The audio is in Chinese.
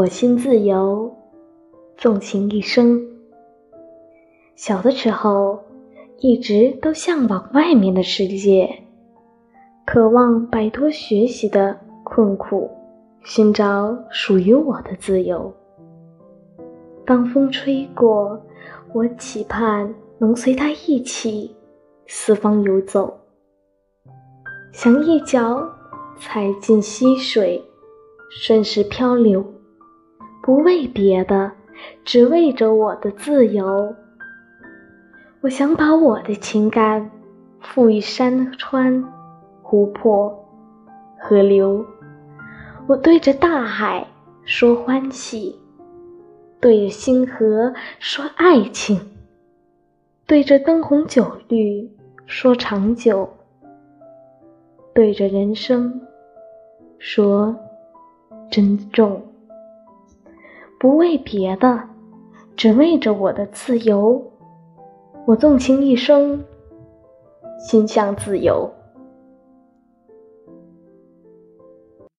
我心自由，纵情一生。小的时候，一直都向往外面的世界，渴望摆脱学习的困苦，寻找属于我的自由。当风吹过，我期盼能随它一起四方游走。想一脚踩进溪水，顺势漂流，不为别的，只为着我的自由。我想把我的情感赋予山川、湖泊、河流。我对着大海说欢喜，对着星河说爱情，对着灯红酒绿说长久。对着人生说珍重，不为别的，只为着我的自由。我纵情一生，心向自由。